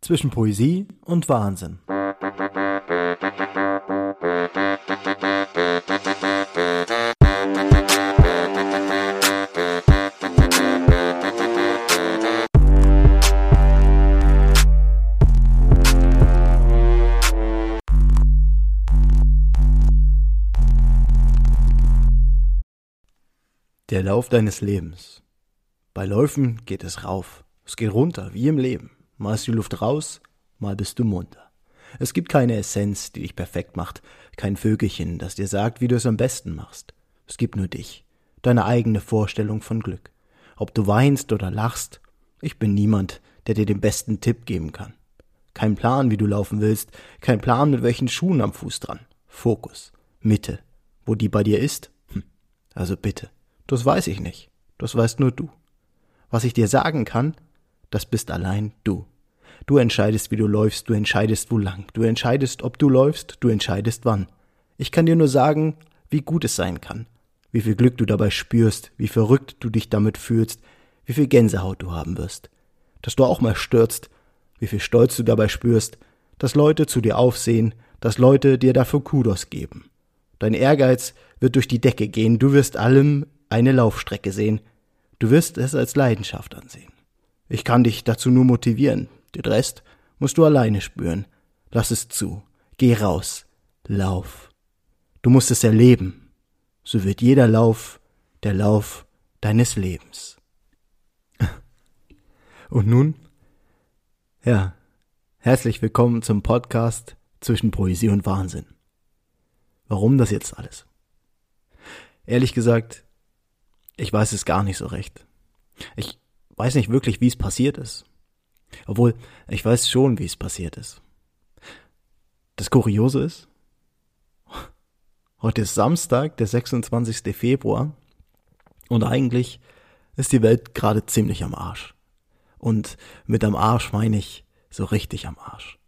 zwischen Poesie und Wahnsinn. Der Lauf deines Lebens. Bei Läufen geht es rauf, es geht runter, wie im Leben. Mal ist die Luft raus, mal bist du munter. Es gibt keine Essenz, die dich perfekt macht, kein Vögelchen, das dir sagt, wie du es am besten machst. Es gibt nur dich, deine eigene Vorstellung von Glück. Ob du weinst oder lachst, ich bin niemand, der dir den besten Tipp geben kann. Kein Plan, wie du laufen willst, kein Plan, mit welchen Schuhen am Fuß dran. Fokus, Mitte. Wo die bei dir ist? Hm. Also bitte. Das weiß ich nicht. Das weißt nur du. Was ich dir sagen kann, das bist allein du. Du entscheidest, wie du läufst, du entscheidest, wo lang, du entscheidest, ob du läufst, du entscheidest wann. Ich kann dir nur sagen, wie gut es sein kann, wie viel Glück du dabei spürst, wie verrückt du dich damit fühlst, wie viel Gänsehaut du haben wirst, dass du auch mal stürzt, wie viel Stolz du dabei spürst, dass Leute zu dir aufsehen, dass Leute dir dafür Kudos geben. Dein Ehrgeiz wird durch die Decke gehen, du wirst allem eine Laufstrecke sehen, du wirst es als Leidenschaft ansehen. Ich kann dich dazu nur motivieren. Den Rest musst du alleine spüren. Lass es zu. Geh raus. Lauf. Du musst es erleben. So wird jeder Lauf der Lauf deines Lebens. Und nun? Ja, herzlich willkommen zum Podcast zwischen Poesie und Wahnsinn. Warum das jetzt alles? Ehrlich gesagt, ich weiß es gar nicht so recht. Ich weiß nicht wirklich, wie es passiert ist. Obwohl, ich weiß schon, wie es passiert ist. Das Kuriose ist, heute ist Samstag, der 26. Februar, und eigentlich ist die Welt gerade ziemlich am Arsch. Und mit am Arsch meine ich so richtig am Arsch.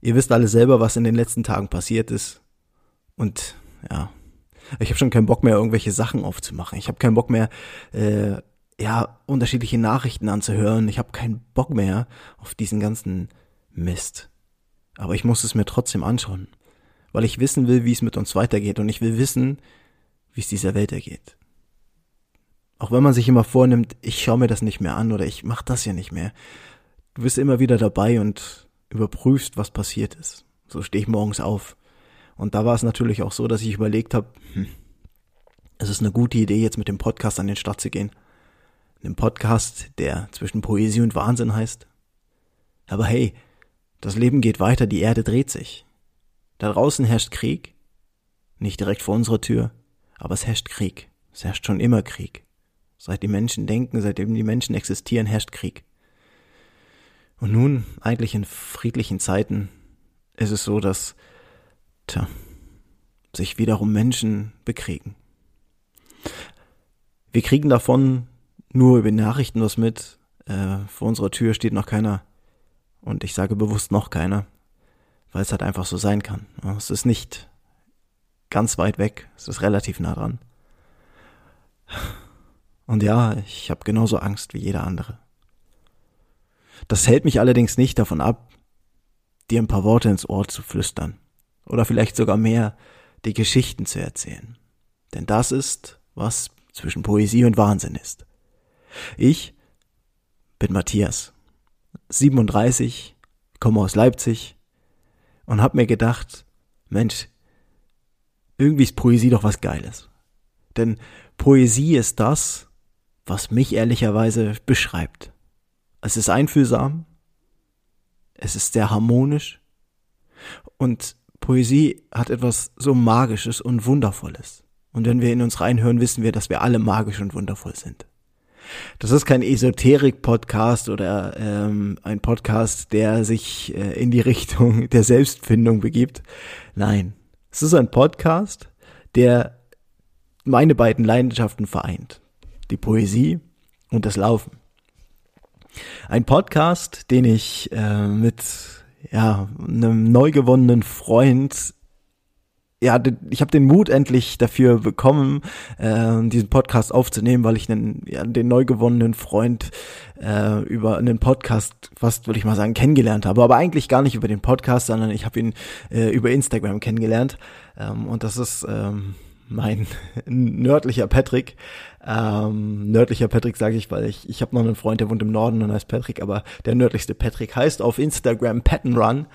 Ihr wisst alle selber, was in den letzten Tagen passiert ist. Und ja, ich habe schon keinen Bock mehr, irgendwelche Sachen aufzumachen. Ich habe keinen Bock mehr, äh, ja, unterschiedliche Nachrichten anzuhören. Ich habe keinen Bock mehr auf diesen ganzen Mist. Aber ich muss es mir trotzdem anschauen, weil ich wissen will, wie es mit uns weitergeht und ich will wissen, wie es dieser Welt ergeht. Auch wenn man sich immer vornimmt, ich schaue mir das nicht mehr an oder ich mache das ja nicht mehr. Du bist immer wieder dabei und überprüfst, was passiert ist. So stehe ich morgens auf. Und da war es natürlich auch so, dass ich überlegt habe, hm, es ist eine gute Idee, jetzt mit dem Podcast an den Start zu gehen einem Podcast, der zwischen Poesie und Wahnsinn heißt. Aber hey, das Leben geht weiter, die Erde dreht sich. Da draußen herrscht Krieg, nicht direkt vor unserer Tür, aber es herrscht Krieg. Es herrscht schon immer Krieg. Seit die Menschen denken, seitdem die Menschen existieren, herrscht Krieg. Und nun, eigentlich in friedlichen Zeiten, ist es so, dass, tja, sich wiederum Menschen bekriegen. Wir kriegen davon nur über Nachrichten was mit. Äh, vor unserer Tür steht noch keiner. Und ich sage bewusst noch keiner, weil es halt einfach so sein kann. Es ist nicht ganz weit weg, es ist relativ nah dran. Und ja, ich habe genauso Angst wie jeder andere. Das hält mich allerdings nicht davon ab, dir ein paar Worte ins Ohr zu flüstern. Oder vielleicht sogar mehr, die Geschichten zu erzählen. Denn das ist, was zwischen Poesie und Wahnsinn ist. Ich bin Matthias, 37, komme aus Leipzig und hab mir gedacht, Mensch, irgendwie ist Poesie doch was Geiles. Denn Poesie ist das, was mich ehrlicherweise beschreibt. Es ist einfühlsam, es ist sehr harmonisch und Poesie hat etwas so Magisches und Wundervolles. Und wenn wir in uns reinhören, wissen wir, dass wir alle magisch und wundervoll sind. Das ist kein Esoterik-Podcast oder ähm, ein Podcast, der sich äh, in die Richtung der Selbstfindung begibt. Nein, es ist ein Podcast, der meine beiden Leidenschaften vereint. Die Poesie und das Laufen. Ein Podcast, den ich äh, mit ja, einem neu gewonnenen Freund ja, ich habe den Mut endlich dafür bekommen, äh, diesen Podcast aufzunehmen, weil ich einen, ja, den neu gewonnenen Freund äh, über einen Podcast fast, würde ich mal sagen, kennengelernt habe. Aber eigentlich gar nicht über den Podcast, sondern ich habe ihn äh, über Instagram kennengelernt. Ähm, und das ist ähm, mein nördlicher Patrick. Ähm, nördlicher Patrick sage ich, weil ich, ich habe noch einen Freund, der wohnt im Norden und heißt Patrick, aber der nördlichste Patrick heißt auf Instagram Pattern Run.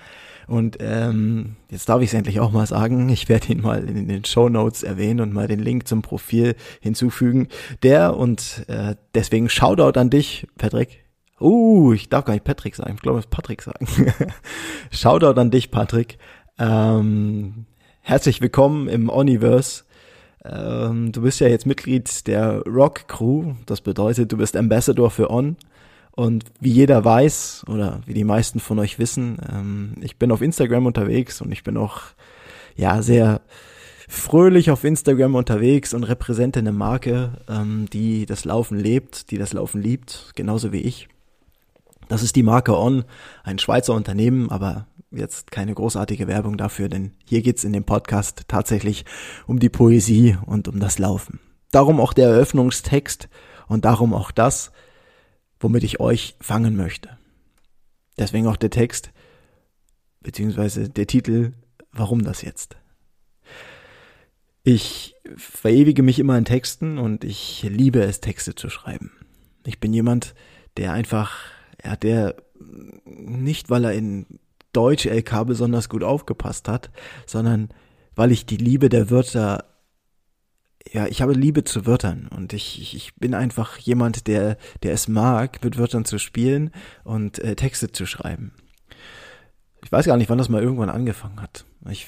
Und ähm, jetzt darf ich es endlich auch mal sagen. Ich werde ihn mal in den Show Notes erwähnen und mal den Link zum Profil hinzufügen. Der und äh, deswegen Shoutout an dich, Patrick. Uh, ich darf gar nicht Patrick sagen. Ich glaube, es Patrick sagen. Shoutout an dich, Patrick. Ähm, herzlich willkommen im Oniverse. Ähm, du bist ja jetzt Mitglied der Rock Crew. Das bedeutet, du bist Ambassador für On. Und wie jeder weiß, oder wie die meisten von euch wissen, ähm, ich bin auf Instagram unterwegs und ich bin auch, ja, sehr fröhlich auf Instagram unterwegs und repräsente eine Marke, ähm, die das Laufen lebt, die das Laufen liebt, genauso wie ich. Das ist die Marke On, ein Schweizer Unternehmen, aber jetzt keine großartige Werbung dafür, denn hier geht's in dem Podcast tatsächlich um die Poesie und um das Laufen. Darum auch der Eröffnungstext und darum auch das, womit ich euch fangen möchte. Deswegen auch der Text, beziehungsweise der Titel, warum das jetzt? Ich verewige mich immer in Texten und ich liebe es, Texte zu schreiben. Ich bin jemand, der einfach, ja, der nicht, weil er in Deutsch LK besonders gut aufgepasst hat, sondern weil ich die Liebe der Wörter ja, ich habe Liebe zu Wörtern und ich, ich, ich bin einfach jemand, der, der es mag, mit Wörtern zu spielen und äh, Texte zu schreiben. Ich weiß gar nicht, wann das mal irgendwann angefangen hat. Ich,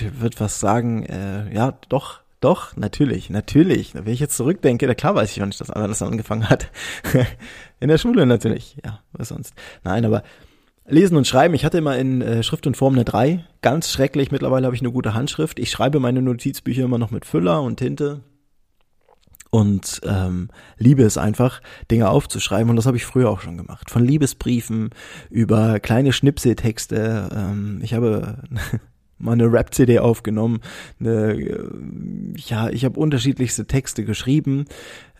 ich würde was sagen, äh, ja, doch, doch, natürlich, natürlich. Wenn ich jetzt zurückdenke, da klar weiß ich, wann ich das alles angefangen hat. In der Schule natürlich, ja, was sonst. Nein, aber Lesen und Schreiben. Ich hatte immer in äh, Schrift und Form eine 3. Ganz schrecklich. Mittlerweile habe ich eine gute Handschrift. Ich schreibe meine Notizbücher immer noch mit Füller und Tinte. Und ähm, liebe es einfach, Dinge aufzuschreiben. Und das habe ich früher auch schon gemacht. Von Liebesbriefen über kleine Schnipseltexte. Ähm, ich habe mal eine Rap-CD aufgenommen. Eine, äh, ja, ich habe unterschiedlichste Texte geschrieben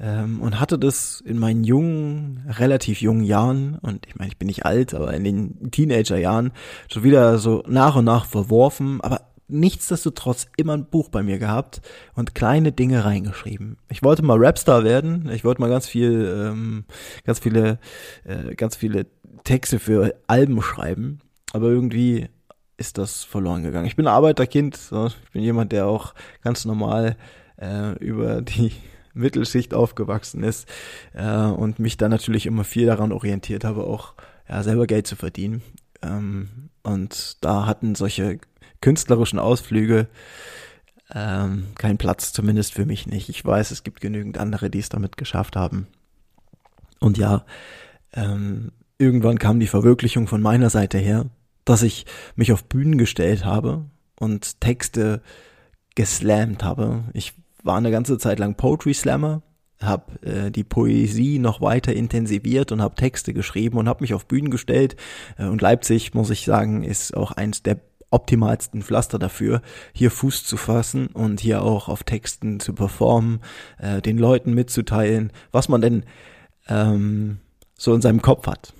ähm, und hatte das in meinen jungen, relativ jungen Jahren, und ich meine, ich bin nicht alt, aber in den Teenagerjahren schon wieder so nach und nach verworfen, aber nichtsdestotrotz immer ein Buch bei mir gehabt und kleine Dinge reingeschrieben. Ich wollte mal Rapstar werden, ich wollte mal ganz viel, ähm, ganz viele, äh, ganz viele Texte für Alben schreiben, aber irgendwie ist das verloren gegangen. Ich bin Arbeiterkind, so. ich bin jemand, der auch ganz normal äh, über die Mittelschicht aufgewachsen ist äh, und mich dann natürlich immer viel daran orientiert habe, auch ja, selber Geld zu verdienen. Ähm, und da hatten solche künstlerischen Ausflüge ähm, keinen Platz, zumindest für mich nicht. Ich weiß, es gibt genügend andere, die es damit geschafft haben. Und ja, ähm, irgendwann kam die Verwirklichung von meiner Seite her dass ich mich auf Bühnen gestellt habe und Texte geslammt habe. Ich war eine ganze Zeit lang Poetry Slammer, habe äh, die Poesie noch weiter intensiviert und habe Texte geschrieben und habe mich auf Bühnen gestellt. Äh, und Leipzig, muss ich sagen, ist auch eins der optimalsten Pflaster dafür, hier Fuß zu fassen und hier auch auf Texten zu performen, äh, den Leuten mitzuteilen, was man denn ähm, so in seinem Kopf hat.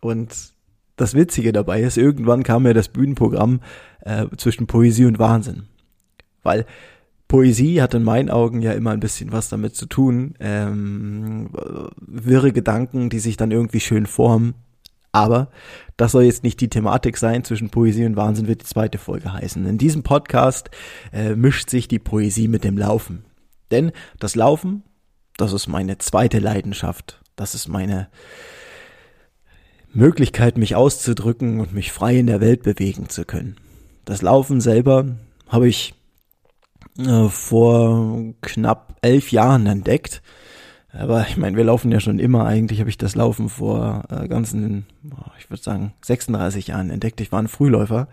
Und das Witzige dabei ist, irgendwann kam mir das Bühnenprogramm äh, zwischen Poesie und Wahnsinn. Weil Poesie hat in meinen Augen ja immer ein bisschen was damit zu tun. Ähm, wirre Gedanken, die sich dann irgendwie schön formen. Aber das soll jetzt nicht die Thematik sein. Zwischen Poesie und Wahnsinn wird die zweite Folge heißen. In diesem Podcast äh, mischt sich die Poesie mit dem Laufen. Denn das Laufen, das ist meine zweite Leidenschaft. Das ist meine, Möglichkeit, mich auszudrücken und mich frei in der Welt bewegen zu können. Das Laufen selber habe ich äh, vor knapp elf Jahren entdeckt. Aber ich meine, wir laufen ja schon immer. Eigentlich habe ich das Laufen vor äh, ganzen, ich würde sagen, 36 Jahren entdeckt. Ich war ein Frühläufer.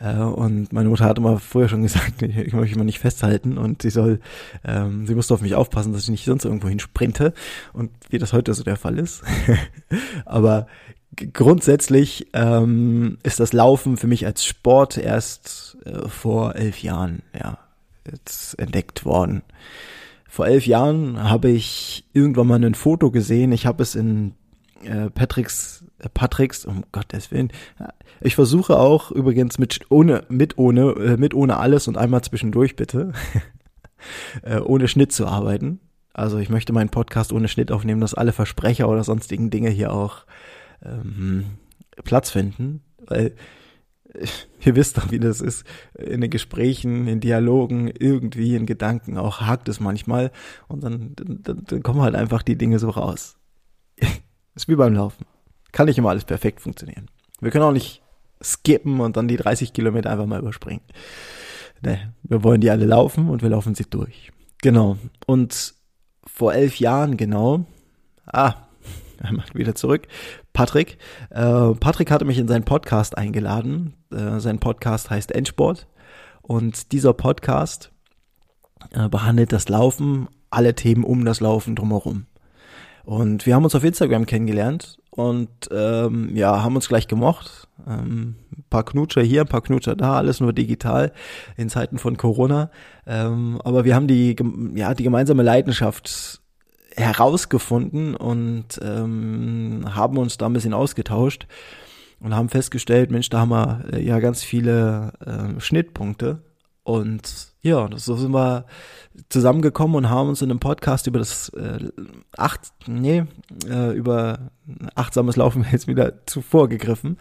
Äh, und meine Mutter hat immer vorher schon gesagt, ich, ich möchte mich nicht festhalten und sie soll, ähm, sie musste auf mich aufpassen, dass ich nicht sonst irgendwo hin sprinte. Und wie das heute so der Fall ist. Aber grundsätzlich ähm, ist das Laufen für mich als Sport erst äh, vor elf Jahren ja jetzt entdeckt worden. Vor elf Jahren habe ich irgendwann mal ein Foto gesehen. Ich habe es in äh, Patricks, äh, Patricks, um Gottes Willen. Ich versuche auch übrigens mit ohne, mit ohne, äh, mit ohne alles und einmal zwischendurch bitte, äh, ohne Schnitt zu arbeiten. Also ich möchte meinen Podcast ohne Schnitt aufnehmen, dass alle Versprecher oder sonstigen Dinge hier auch ähm, Platz finden, weil ihr wisst doch, wie das ist. In den Gesprächen, in Dialogen, irgendwie in Gedanken auch hakt es manchmal und dann, dann, dann kommen halt einfach die Dinge so raus. ist wie beim Laufen. Kann nicht immer alles perfekt funktionieren. Wir können auch nicht skippen und dann die 30 Kilometer einfach mal überspringen. Ne, wir wollen die alle laufen und wir laufen sie durch. Genau. Und vor elf Jahren genau, ah, einmal wieder zurück, Patrick. Äh, Patrick hatte mich in seinen Podcast eingeladen. Äh, sein Podcast heißt Endsport. Und dieser Podcast äh, behandelt das Laufen, alle Themen um das Laufen drumherum. Und wir haben uns auf Instagram kennengelernt und ähm, ja, haben uns gleich gemocht. Ähm, ein paar Knutscher hier, ein paar Knutscher da, alles nur digital in Zeiten von Corona. Ähm, aber wir haben die, ja, die gemeinsame Leidenschaft herausgefunden und ähm, haben uns da ein bisschen ausgetauscht und haben festgestellt, Mensch, da haben wir äh, ja ganz viele äh, Schnittpunkte. Und ja, so sind wir zusammengekommen und haben uns in einem Podcast über das äh, acht, nee, äh, über achtsames Laufen jetzt wieder zuvor gegriffen.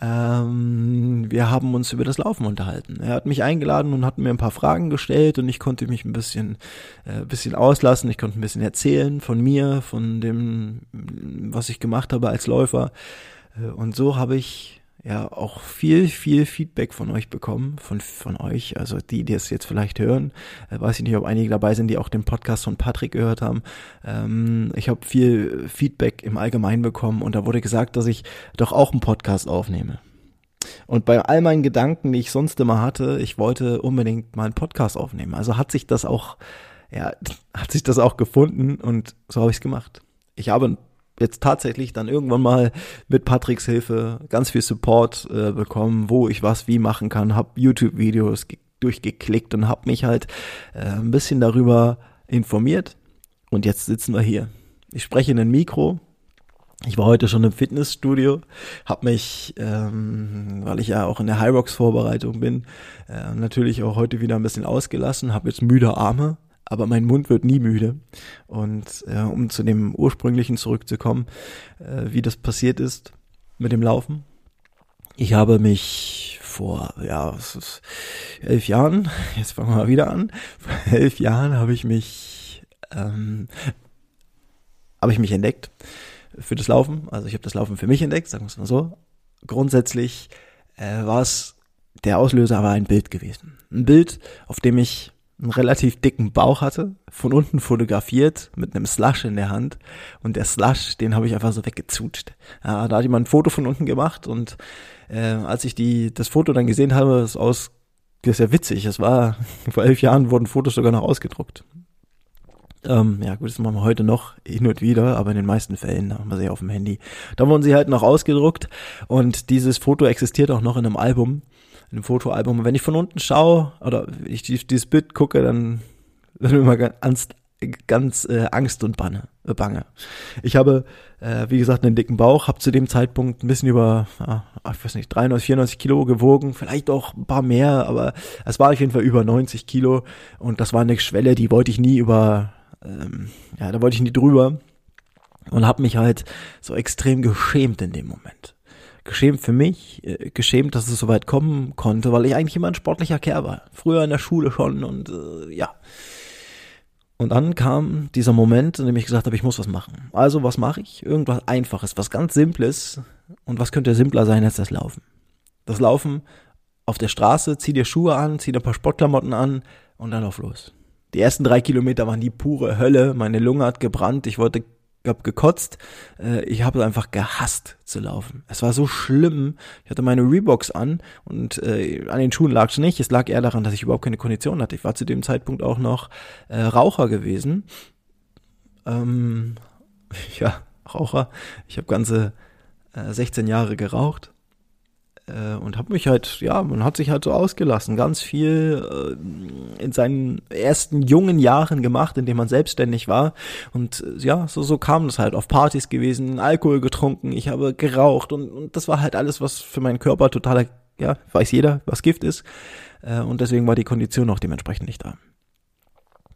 Ähm, wir haben uns über das Laufen unterhalten. Er hat mich eingeladen und hat mir ein paar Fragen gestellt und ich konnte mich ein bisschen, äh, bisschen auslassen. Ich konnte ein bisschen erzählen von mir, von dem, was ich gemacht habe als Läufer. Äh, und so habe ich ja auch viel, viel Feedback von euch bekommen, von, von euch, also die, die es jetzt vielleicht hören. Äh, weiß ich nicht, ob einige dabei sind, die auch den Podcast von Patrick gehört haben. Ähm, ich habe viel Feedback im Allgemeinen bekommen und da wurde gesagt, dass ich doch auch einen Podcast aufnehme. Und bei all meinen Gedanken, die ich sonst immer hatte, ich wollte unbedingt mal einen Podcast aufnehmen. Also hat sich das auch, ja, hat sich das auch gefunden und so habe ich es gemacht. Ich habe jetzt tatsächlich dann irgendwann mal mit Patricks Hilfe ganz viel Support äh, bekommen, wo ich was wie machen kann, habe YouTube-Videos durchgeklickt und habe mich halt äh, ein bisschen darüber informiert. Und jetzt sitzen wir hier. Ich spreche in ein Mikro. Ich war heute schon im Fitnessstudio, habe mich, ähm, weil ich ja auch in der Hyrox-Vorbereitung bin, äh, natürlich auch heute wieder ein bisschen ausgelassen, habe jetzt müde Arme, aber mein Mund wird nie müde. Und äh, um zu dem ursprünglichen zurückzukommen, äh, wie das passiert ist mit dem Laufen. Ich habe mich vor, ja, elf Jahren, jetzt fangen wir mal wieder an, vor elf Jahren habe ich mich, ähm, habe ich mich entdeckt für das Laufen. Also ich habe das Laufen für mich entdeckt, sagen wir es mal so. Grundsätzlich äh, war es der Auslöser aber ein Bild gewesen. Ein Bild, auf dem ich einen relativ dicken Bauch hatte, von unten fotografiert mit einem Slush in der Hand und der Slush, den habe ich einfach so weggezutscht. Ja, da hat jemand ein Foto von unten gemacht und äh, als ich die das Foto dann gesehen habe, ist aus das ist ja witzig. Es war vor elf Jahren wurden Fotos sogar noch ausgedruckt. Ähm, ja gut, das machen wir heute noch hin und wieder, aber in den meisten Fällen haben wir sie auf dem Handy. Da wurden sie halt noch ausgedruckt und dieses Foto existiert auch noch in einem Album in einem Fotoalbum. Und wenn ich von unten schaue oder ich dieses Bild gucke, dann wird mir immer ganz, ganz äh, Angst und Banne, äh, Bange. Ich habe, äh, wie gesagt, einen dicken Bauch, habe zu dem Zeitpunkt ein bisschen über, äh, ich weiß nicht, 93, 94 Kilo gewogen, vielleicht auch ein paar mehr, aber es war auf jeden Fall über 90 Kilo und das war eine Schwelle, die wollte ich nie über, ähm, ja, da wollte ich nie drüber und habe mich halt so extrem geschämt in dem Moment geschämt für mich, äh, geschämt, dass es so weit kommen konnte, weil ich eigentlich immer ein sportlicher Kerl war. Früher in der Schule schon und äh, ja. Und dann kam dieser Moment, in dem ich gesagt habe, ich muss was machen. Also was mache ich? Irgendwas Einfaches, was ganz Simples. Und was könnte simpler sein als das Laufen? Das Laufen auf der Straße, zieh dir Schuhe an, zieh dir ein paar Sportklamotten an und dann lauf los. Die ersten drei Kilometer waren die pure Hölle. Meine Lunge hat gebrannt. Ich wollte habe gekotzt. Äh, ich habe einfach gehasst zu laufen. Es war so schlimm. Ich hatte meine Reeboks an und äh, an den Schuhen lag es nicht. Es lag eher daran, dass ich überhaupt keine Kondition hatte. Ich war zu dem Zeitpunkt auch noch äh, Raucher gewesen. Ähm, ja, Raucher. Ich habe ganze äh, 16 Jahre geraucht äh, und habe mich halt, ja, man hat sich halt so ausgelassen, ganz viel äh, in seinen ersten jungen Jahren gemacht, in denen man selbstständig war. Und äh, ja, so so kam es halt. Auf Partys gewesen, Alkohol getrunken, ich habe geraucht und, und das war halt alles, was für meinen Körper totaler, ja, weiß jeder, was Gift ist. Äh, und deswegen war die Kondition auch dementsprechend nicht da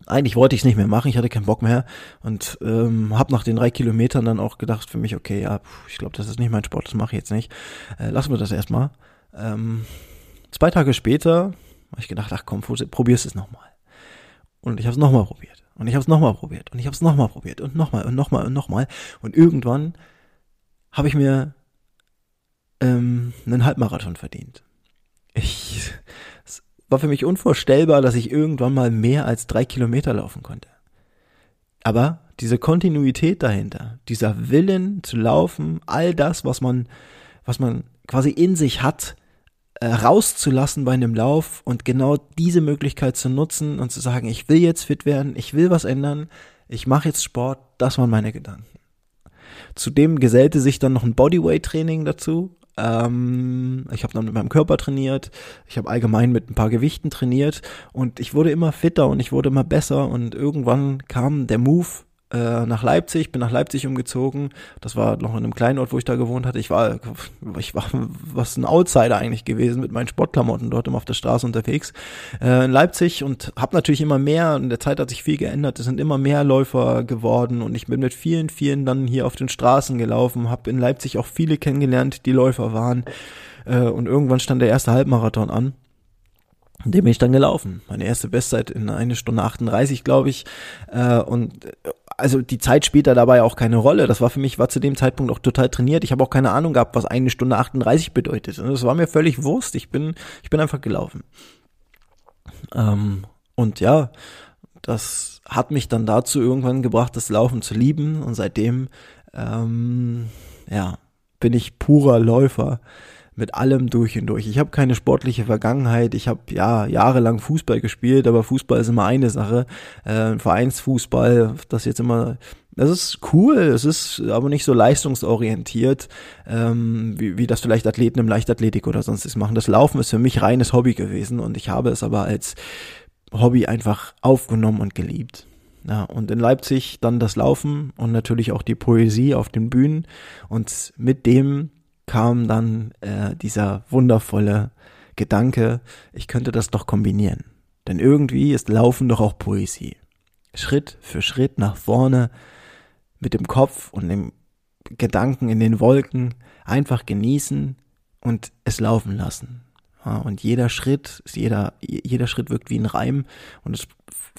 eigentlich wollte ich es nicht mehr machen, ich hatte keinen Bock mehr und ähm, habe nach den drei Kilometern dann auch gedacht für mich, okay, ja, ich glaube, das ist nicht mein Sport, das mache ich jetzt nicht. Äh, lassen wir das erstmal. Ähm, zwei Tage später habe ich gedacht, ach komm, probierst es nochmal. Und ich habe es nochmal probiert. Und ich habe es nochmal probiert. Und ich habe es nochmal probiert. Und nochmal und nochmal und nochmal. Und irgendwann habe ich mir ähm, einen Halbmarathon verdient. Ich, war für mich unvorstellbar, dass ich irgendwann mal mehr als drei Kilometer laufen konnte. Aber diese Kontinuität dahinter, dieser Willen zu laufen, all das, was man, was man quasi in sich hat, äh, rauszulassen bei einem Lauf und genau diese Möglichkeit zu nutzen und zu sagen, ich will jetzt fit werden, ich will was ändern, ich mache jetzt Sport, das waren meine Gedanken. Zudem gesellte sich dann noch ein Bodyweight-Training dazu, ähm, ich habe dann mit meinem Körper trainiert, ich habe allgemein mit ein paar Gewichten trainiert. Und ich wurde immer fitter und ich wurde immer besser. Und irgendwann kam der Move, äh, nach Leipzig, bin nach Leipzig umgezogen. Das war noch in einem kleinen Ort, wo ich da gewohnt hatte. Ich war, ich war was ein Outsider eigentlich gewesen mit meinen Sportklamotten dort immer auf der Straße unterwegs äh, in Leipzig und habe natürlich immer mehr. In der Zeit hat sich viel geändert. Es sind immer mehr Läufer geworden und ich bin mit vielen, vielen dann hier auf den Straßen gelaufen. Habe in Leipzig auch viele kennengelernt, die Läufer waren. Äh, und irgendwann stand der erste Halbmarathon an. Dem bin ich dann gelaufen. Meine erste Bestzeit in eine Stunde 38, glaube ich. Äh, und also die Zeit spielt da dabei auch keine Rolle. Das war für mich, war zu dem Zeitpunkt auch total trainiert. Ich habe auch keine Ahnung gehabt, was eine Stunde 38 bedeutet. Und das war mir völlig Wurst. Ich bin, ich bin einfach gelaufen. Ähm, und ja, das hat mich dann dazu irgendwann gebracht, das Laufen zu lieben. Und seitdem, ähm, ja, bin ich purer Läufer mit allem durch und durch. Ich habe keine sportliche Vergangenheit. Ich habe ja jahrelang Fußball gespielt, aber Fußball ist immer eine Sache. Äh, Vereinsfußball, das jetzt immer, das ist cool. Es ist aber nicht so leistungsorientiert, ähm, wie, wie das vielleicht Athleten im Leichtathletik oder sonstiges machen. Das Laufen ist für mich reines Hobby gewesen und ich habe es aber als Hobby einfach aufgenommen und geliebt. Ja, und in Leipzig dann das Laufen und natürlich auch die Poesie auf den Bühnen und mit dem kam dann äh, dieser wundervolle Gedanke, ich könnte das doch kombinieren. Denn irgendwie ist Laufen doch auch Poesie. Schritt für Schritt nach vorne mit dem Kopf und dem Gedanken in den Wolken einfach genießen und es laufen lassen. Und jeder Schritt, jeder, jeder Schritt wirkt wie ein Reim und es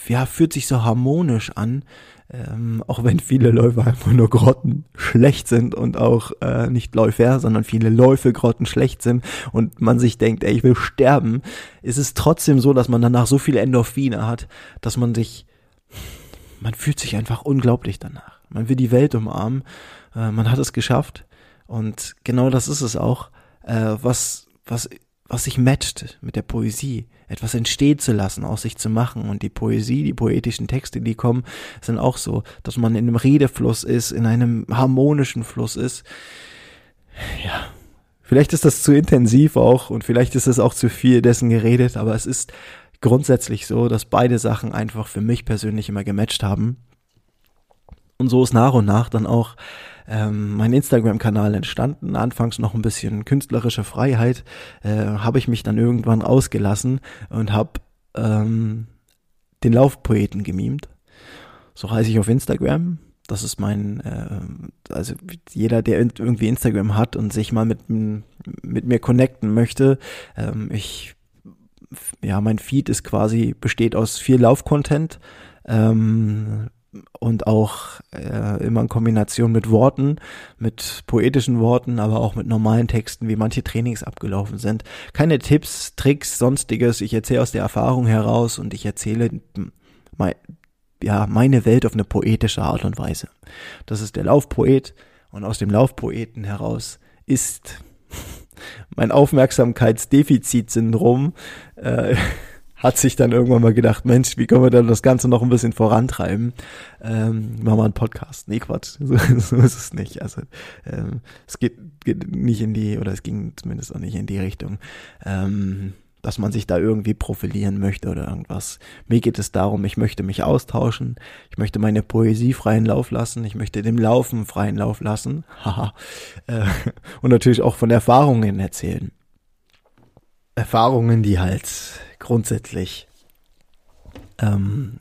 ja, fühlt sich so harmonisch an, ähm, auch wenn viele Läufe einfach nur Grotten schlecht sind und auch äh, nicht Läufer, sondern viele Läufe Grotten schlecht sind und man sich denkt, ey, ich will sterben, ist es trotzdem so, dass man danach so viele Endorphine hat, dass man sich, man fühlt sich einfach unglaublich danach. Man will die Welt umarmen, äh, man hat es geschafft und genau das ist es auch, äh, was, was, was sich matcht mit der Poesie etwas entstehen zu lassen, aus sich zu machen. Und die Poesie, die poetischen Texte, die kommen, sind auch so, dass man in einem Redefluss ist, in einem harmonischen Fluss ist. Ja, vielleicht ist das zu intensiv auch und vielleicht ist es auch zu viel dessen geredet, aber es ist grundsätzlich so, dass beide Sachen einfach für mich persönlich immer gematcht haben. Und so ist nach und nach dann auch ähm, mein Instagram-Kanal entstanden. Anfangs noch ein bisschen künstlerische Freiheit, äh, habe ich mich dann irgendwann ausgelassen und habe ähm, den Laufpoeten gemimt. So heiße ich auf Instagram. Das ist mein, äh, also jeder, der irgendwie Instagram hat und sich mal mit, mit mir connecten möchte, ähm, ich, ja, mein Feed ist quasi, besteht aus viel Laufcontent, ähm, und auch äh, immer in Kombination mit Worten, mit poetischen Worten, aber auch mit normalen Texten, wie manche Trainings abgelaufen sind. Keine Tipps, Tricks, sonstiges. Ich erzähle aus der Erfahrung heraus und ich erzähle mein, ja, meine Welt auf eine poetische Art und Weise. Das ist der Laufpoet und aus dem Laufpoeten heraus ist mein Aufmerksamkeitsdefizitsyndrom äh, hat sich dann irgendwann mal gedacht, Mensch, wie können wir dann das Ganze noch ein bisschen vorantreiben? Ähm, machen wir einen Podcast. Nee, Quatsch, so, so ist es nicht. Also ähm, es geht, geht nicht in die, oder es ging zumindest auch nicht in die Richtung, ähm, dass man sich da irgendwie profilieren möchte oder irgendwas. Mir geht es darum, ich möchte mich austauschen, ich möchte meine Poesie freien Lauf lassen, ich möchte dem Laufen freien Lauf lassen, haha, äh, und natürlich auch von Erfahrungen erzählen. Erfahrungen, die halt grundsätzlich ähm,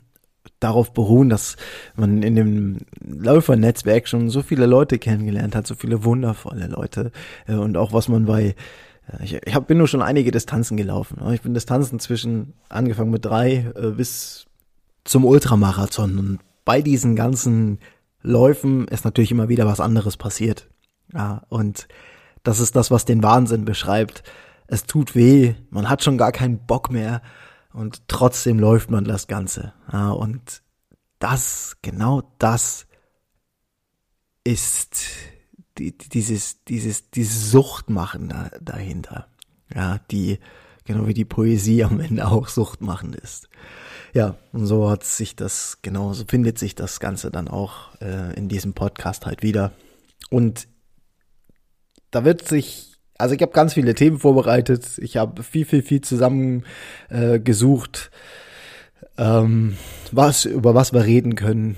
darauf beruhen, dass man in dem Läufernetzwerk schon so viele Leute kennengelernt hat, so viele wundervolle Leute äh, und auch was man bei ich, ich hab, bin nur schon einige Distanzen gelaufen. Ich bin Distanzen zwischen angefangen mit drei äh, bis zum Ultramarathon und bei diesen ganzen Läufen ist natürlich immer wieder was anderes passiert. Ja, und das ist das, was den Wahnsinn beschreibt. Es tut weh, man hat schon gar keinen Bock mehr und trotzdem läuft man das Ganze. Und das, genau das ist die, dieses, dieses, dieses Suchtmachen da, dahinter. Ja, die, genau wie die Poesie am Ende auch Suchtmachen ist. Ja, und so hat sich das, genau, so findet sich das Ganze dann auch äh, in diesem Podcast halt wieder. Und da wird sich, also ich habe ganz viele Themen vorbereitet, ich habe viel, viel, viel zusammen äh, ähm, was, über was wir reden können,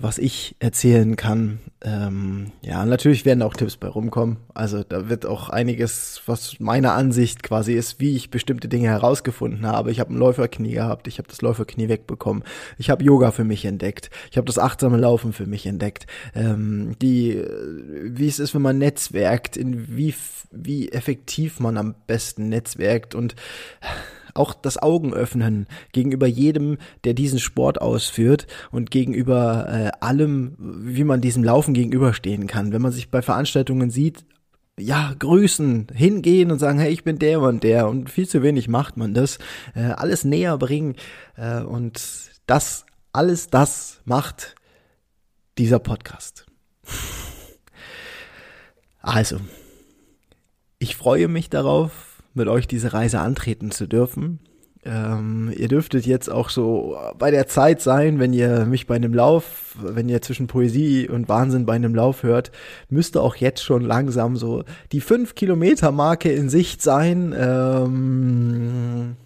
was ich erzählen kann. Ähm, ja, natürlich werden auch Tipps bei rumkommen. Also da wird auch einiges, was meiner Ansicht quasi ist, wie ich bestimmte Dinge herausgefunden habe. Ich habe ein Läuferknie gehabt, ich habe das Läuferknie wegbekommen. Ich habe Yoga für mich entdeckt. Ich habe das achtsame Laufen für mich entdeckt. Ähm, die, wie es ist, wenn man netzwerkt, in wie wie effektiv man am besten netzwerkt und auch das Augen öffnen gegenüber jedem, der diesen Sport ausführt und gegenüber äh, allem, wie man diesem Laufen gegenüberstehen kann. Wenn man sich bei Veranstaltungen sieht, ja, grüßen, hingehen und sagen, hey, ich bin der und der und viel zu wenig macht man das, äh, alles näher bringen äh, und das, alles das macht dieser Podcast. Also, ich freue mich darauf, mit euch diese Reise antreten zu dürfen. Ähm, ihr dürftet jetzt auch so bei der Zeit sein, wenn ihr mich bei einem Lauf, wenn ihr zwischen Poesie und Wahnsinn bei einem Lauf hört, müsste auch jetzt schon langsam so die 5 Kilometer Marke in Sicht sein. Ähm,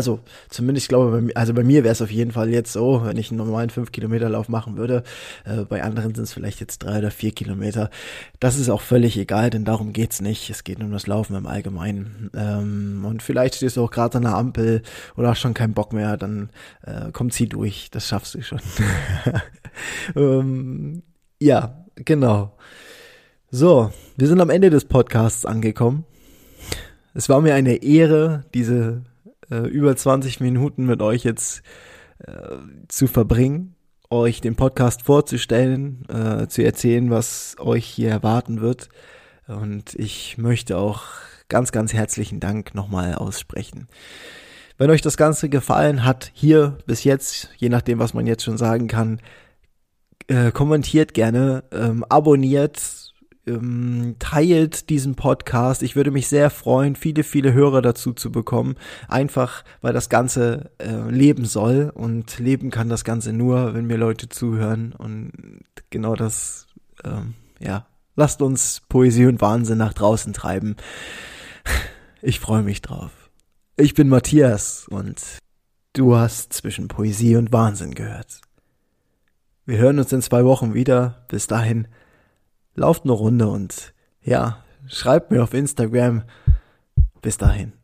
also zumindest ich glaube, bei, also bei mir wäre es auf jeden Fall jetzt so, wenn ich einen normalen 5-Kilometer-Lauf machen würde. Äh, bei anderen sind es vielleicht jetzt drei oder vier Kilometer. Das ist auch völlig egal, denn darum geht's nicht. Es geht nur um das Laufen im Allgemeinen. Ähm, und vielleicht stehst du auch gerade an der Ampel oder hast schon keinen Bock mehr, dann äh, komm, zieh durch. Das schaffst du schon. ähm, ja, genau. So, wir sind am Ende des Podcasts angekommen. Es war mir eine Ehre, diese äh, über 20 Minuten mit euch jetzt äh, zu verbringen, euch den Podcast vorzustellen, äh, zu erzählen, was euch hier erwarten wird. Und ich möchte auch ganz, ganz herzlichen Dank nochmal aussprechen. Wenn euch das Ganze gefallen hat, hier bis jetzt, je nachdem, was man jetzt schon sagen kann, äh, kommentiert gerne, ähm, abonniert, ähm, teilt diesen Podcast. Ich würde mich sehr freuen, viele, viele Hörer dazu zu bekommen. Einfach, weil das Ganze äh, leben soll. Und leben kann das Ganze nur, wenn mir Leute zuhören. Und genau das, ähm, ja, lasst uns Poesie und Wahnsinn nach draußen treiben. Ich freue mich drauf. Ich bin Matthias und du hast zwischen Poesie und Wahnsinn gehört. Wir hören uns in zwei Wochen wieder. Bis dahin lauft eine Runde und ja, schreibt mir auf Instagram. Bis dahin.